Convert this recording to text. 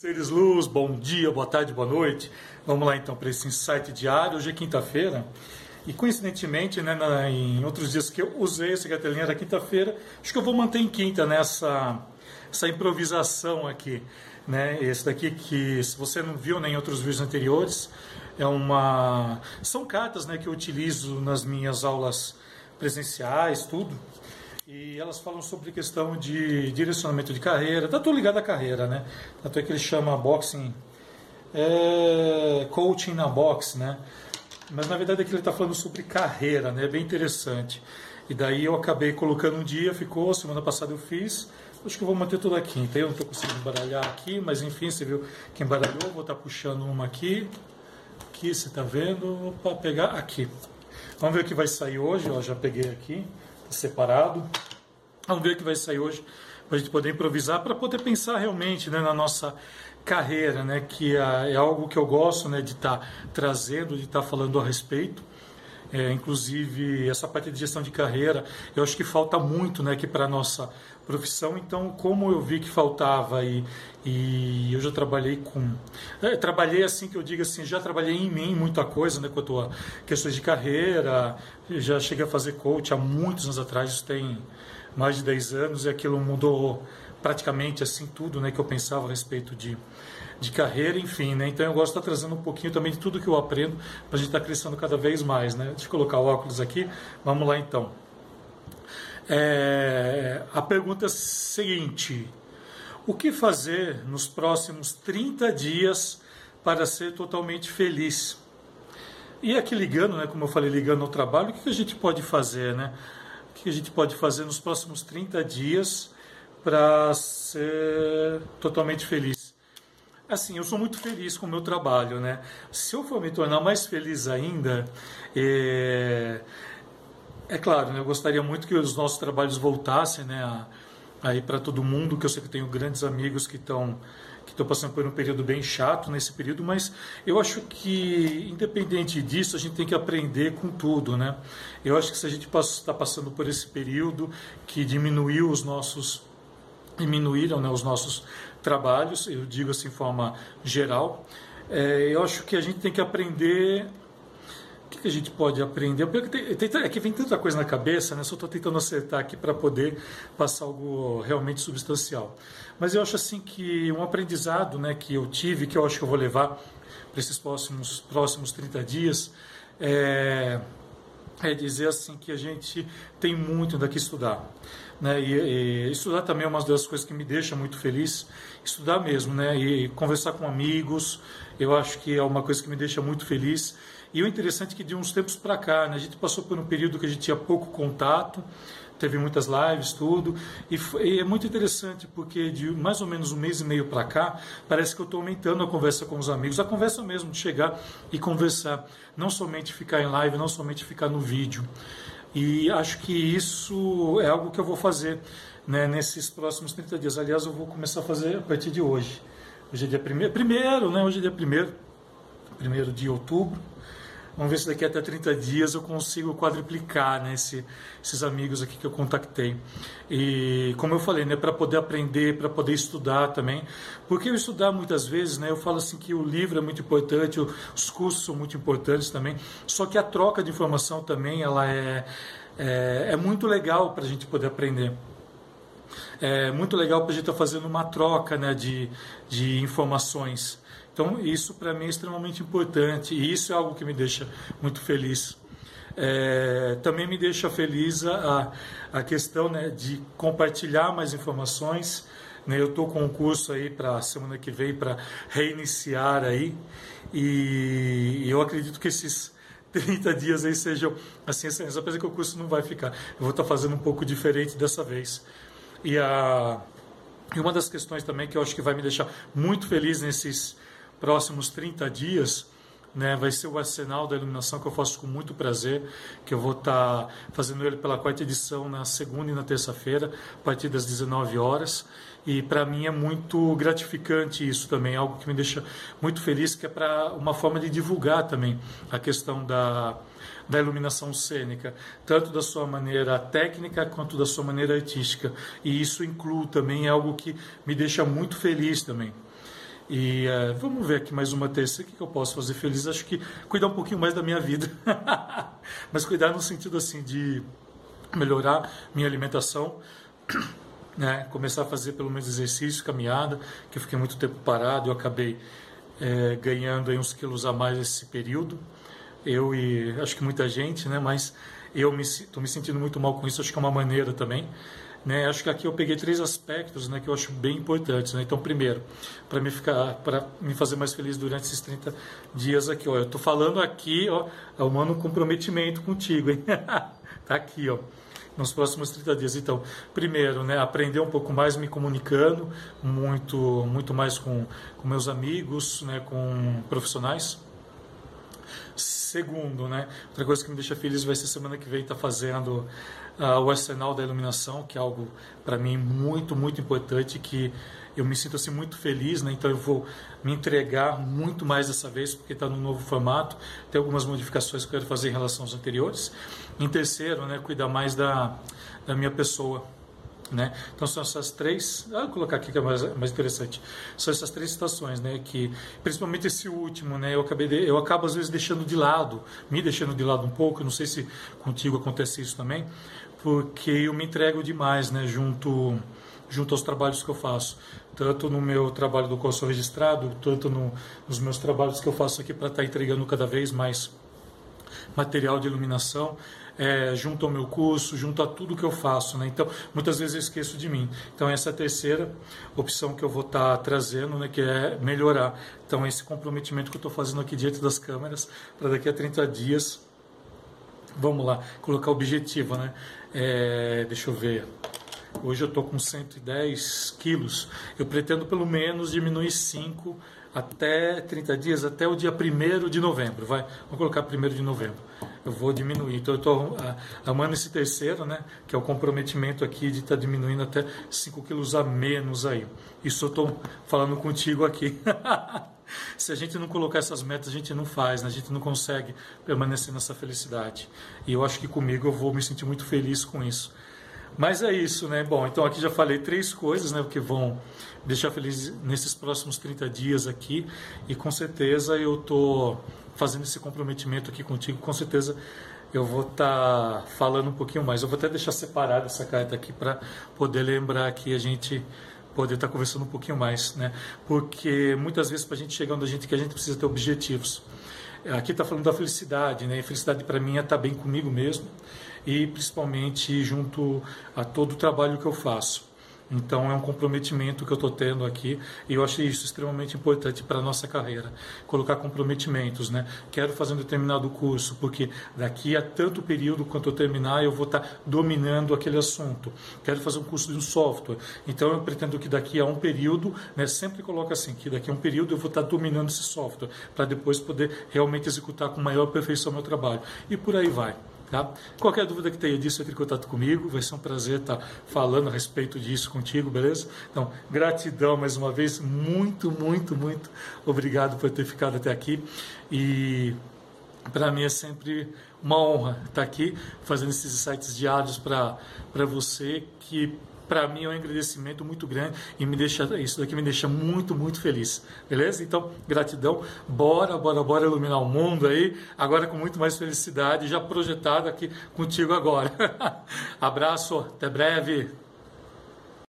Seres Luz, bom dia, boa tarde, boa noite. Vamos lá então para esse insight diário. Hoje é quinta-feira e coincidentemente, né, na, em outros dias que eu usei essa cartelinha da quinta-feira, acho que eu vou manter em quinta nessa né, essa improvisação aqui. Né? Esse daqui que, se você não viu nem em outros vídeos anteriores, é uma são cartas né, que eu utilizo nas minhas aulas presenciais, tudo e elas falam sobre questão de direcionamento de carreira, tá tudo ligado à carreira, né? Tanto é que ele chama boxing, é, coaching na box, né? Mas na verdade aqui ele está falando sobre carreira, né? É bem interessante. E daí eu acabei colocando um dia, ficou, semana passada eu fiz, acho que eu vou manter tudo aqui. Então eu não estou conseguindo embaralhar aqui, mas enfim, você viu que embaralhou, vou estar tá puxando uma aqui, aqui você está vendo, para pegar aqui. Vamos ver o que vai sair hoje, ó, já peguei aqui separado. Vamos ver o que vai sair hoje para a gente poder improvisar, para poder pensar realmente né, na nossa carreira, né, que é, é algo que eu gosto né, de estar tá trazendo, de estar tá falando a respeito. É, inclusive, essa parte de gestão de carreira, eu acho que falta muito né, aqui para a nossa profissão. Então, como eu vi que faltava e, e eu já trabalhei com. É, trabalhei assim que eu digo assim, já trabalhei em mim muita coisa, né, quanto a questões de carreira, já cheguei a fazer coach há muitos anos atrás, isso tem mais de 10 anos, e aquilo mudou praticamente assim tudo né, que eu pensava a respeito de de carreira, enfim, né? Então eu gosto de estar trazendo um pouquinho também de tudo que eu aprendo para a gente estar crescendo cada vez mais, né? Deixa eu colocar o óculos aqui, vamos lá então. É, a pergunta é a seguinte: o que fazer nos próximos 30 dias para ser totalmente feliz? E aqui ligando, né, como eu falei, ligando ao trabalho, o que a gente pode fazer, né? O que a gente pode fazer nos próximos 30 dias para ser totalmente feliz? Assim, eu sou muito feliz com o meu trabalho, né? Se eu for me tornar mais feliz ainda, é, é claro, né? eu gostaria muito que os nossos trabalhos voltassem, né? Aí para todo mundo, que eu sei que tenho grandes amigos que estão que estão passando por um período bem chato nesse período, mas eu acho que independente disso a gente tem que aprender com tudo, né? Eu acho que se a gente está passando por esse período que diminuiu os nossos diminuíram né, os nossos trabalhos, eu digo assim de forma geral. É, eu acho que a gente tem que aprender. O que, que a gente pode aprender? É que vem tanta coisa na cabeça, né? só estou tentando acertar aqui para poder passar algo realmente substancial. Mas eu acho assim que um aprendizado né, que eu tive, que eu acho que eu vou levar para esses próximos, próximos 30 dias, é, é dizer assim que a gente tem muito daqui estudar. Né? E, e, estudar também é uma das coisas que me deixa muito feliz, estudar mesmo, né? E conversar com amigos, eu acho que é uma coisa que me deixa muito feliz. E o interessante é que de uns tempos para cá, né, a gente passou por um período que a gente tinha pouco contato, teve muitas lives, tudo, e, e é muito interessante porque de mais ou menos um mês e meio para cá, parece que eu estou aumentando a conversa com os amigos, a conversa mesmo de chegar e conversar, não somente ficar em live, não somente ficar no vídeo. E acho que isso é algo que eu vou fazer né, nesses próximos 30 dias. Aliás, eu vou começar a fazer a partir de hoje. Hoje é dia primeiro, primeiro né? Hoje é dia primeiro, primeiro de outubro. Vamos ver se daqui até 30 dias eu consigo quadriplicar né, esse, esses amigos aqui que eu contactei. E como eu falei, né, para poder aprender, para poder estudar também. Porque eu estudar muitas vezes, né, eu falo assim que o livro é muito importante, os cursos são muito importantes também. Só que a troca de informação também ela é, é, é muito legal para a gente poder aprender é muito legal para a gente estar tá fazendo uma troca né, de, de informações. Então, isso para mim é extremamente importante e isso é algo que me deixa muito feliz. É, também me deixa feliz a, a questão né, de compartilhar mais informações. Né, eu estou com um curso aí para a semana que vem para reiniciar aí e, eu acredito que esses 30 dias aí sejam assim, apesar que o curso não vai ficar. Eu vou estar tá fazendo um pouco diferente dessa vez. E, a, e uma das questões também que eu acho que vai me deixar muito feliz nesses próximos 30 dias né, vai ser o Arsenal da Iluminação, que eu faço com muito prazer, que eu vou estar tá fazendo ele pela quarta edição na segunda e na terça-feira, a partir das 19 horas. E para mim é muito gratificante isso também, algo que me deixa muito feliz, que é para uma forma de divulgar também a questão da, da iluminação cênica, tanto da sua maneira técnica quanto da sua maneira artística. E isso inclui também algo que me deixa muito feliz também. E uh, vamos ver aqui mais uma terça. O que, que eu posso fazer feliz? Acho que cuidar um pouquinho mais da minha vida. Mas cuidar no sentido assim de melhorar minha alimentação, né? começar a fazer pelo menos exercício, caminhada, que eu fiquei muito tempo parado, eu acabei é, ganhando aí uns quilos a mais esse período. Eu e acho que muita gente, né? Mas eu estou me, me sentindo muito mal com isso. Acho que é uma maneira também. Né? Acho que aqui eu peguei três aspectos né, que eu acho bem importantes. Né? Então, primeiro, para me ficar, para me fazer mais feliz durante esses 30 dias aqui, ó, eu estou falando aqui, ó, é um comprometimento contigo, hein? tá aqui, ó nos próximos 30 dias. Então, primeiro, né, aprender um pouco mais me comunicando, muito, muito mais com, com meus amigos, né, com profissionais. Segundo, né, outra coisa que me deixa feliz vai ser semana que vem estar tá fazendo uh, o arsenal da iluminação, que é algo para mim muito, muito importante, que eu me sinto assim muito feliz, né? Então eu vou me entregar muito mais dessa vez porque está no novo formato. Tem algumas modificações que eu quero fazer em relação aos anteriores. Em terceiro, né, cuidar mais da, da minha pessoa. Né? Então são essas três, ah, vou colocar aqui que é mais, mais interessante, são essas três situações, né? Que principalmente esse último, né? Eu acabei, de, eu acabo às vezes deixando de lado, me deixando de lado um pouco. Eu não sei se contigo acontece isso também, porque eu me entrego demais, né? Junto, junto aos trabalhos que eu faço, tanto no meu trabalho do curso registrado, tanto no, nos meus trabalhos que eu faço aqui para estar tá entregando cada vez mais material de iluminação é, junto ao meu curso, junto a tudo que eu faço. Né? Então, muitas vezes eu esqueço de mim. Então, essa é a terceira opção que eu vou estar tá trazendo, né, que é melhorar. Então, esse comprometimento que eu estou fazendo aqui diante das câmeras, para daqui a 30 dias, vamos lá, colocar objetivo. Né? É, deixa eu ver. Hoje eu estou com 110 quilos. Eu pretendo pelo menos diminuir 5 até 30 dias, até o dia 1 de novembro. Vai, vamos colocar 1 de novembro eu vou diminuir. Então eu estou amando esse terceiro, né? Que é o comprometimento aqui de estar tá diminuindo até 5 quilos a menos aí. Isso eu estou falando contigo aqui. Se a gente não colocar essas metas, a gente não faz, né? a gente não consegue permanecer nessa felicidade. E eu acho que comigo eu vou me sentir muito feliz com isso. Mas é isso, né? Bom, então aqui já falei três coisas, né? Que vão deixar feliz nesses próximos 30 dias aqui. E com certeza eu tô fazendo esse comprometimento aqui contigo, com certeza eu vou estar tá falando um pouquinho mais. Eu vou até deixar separada essa carta aqui para poder lembrar que a gente poder estar tá conversando um pouquinho mais, né? Porque muitas vezes para a gente chegar onde a gente quer, a gente precisa ter objetivos. Aqui está falando da felicidade, né? E felicidade para mim é estar tá bem comigo mesmo e principalmente junto a todo o trabalho que eu faço. Então é um comprometimento que eu estou tendo aqui e eu acho isso extremamente importante para a nossa carreira. Colocar comprometimentos, né? Quero fazer um determinado curso, porque daqui a tanto período quanto eu terminar eu vou estar tá dominando aquele assunto. Quero fazer um curso de um software, então eu pretendo que daqui a um período, né, sempre coloca assim, que daqui a um período eu vou estar tá dominando esse software, para depois poder realmente executar com maior perfeição meu trabalho. E por aí vai. Tá? Qualquer dúvida que tenha disso, entre em contato comigo. Vai ser um prazer estar falando a respeito disso contigo, beleza? Então, gratidão mais uma vez. Muito, muito, muito obrigado por ter ficado até aqui. E para mim é sempre uma honra estar aqui fazendo esses sites diários para você que para mim é um agradecimento muito grande e me deixa isso daqui me deixa muito, muito feliz. Beleza? Então, gratidão. Bora, bora, bora iluminar o mundo aí, agora com muito mais felicidade, já projetado aqui contigo agora. Abraço, até breve.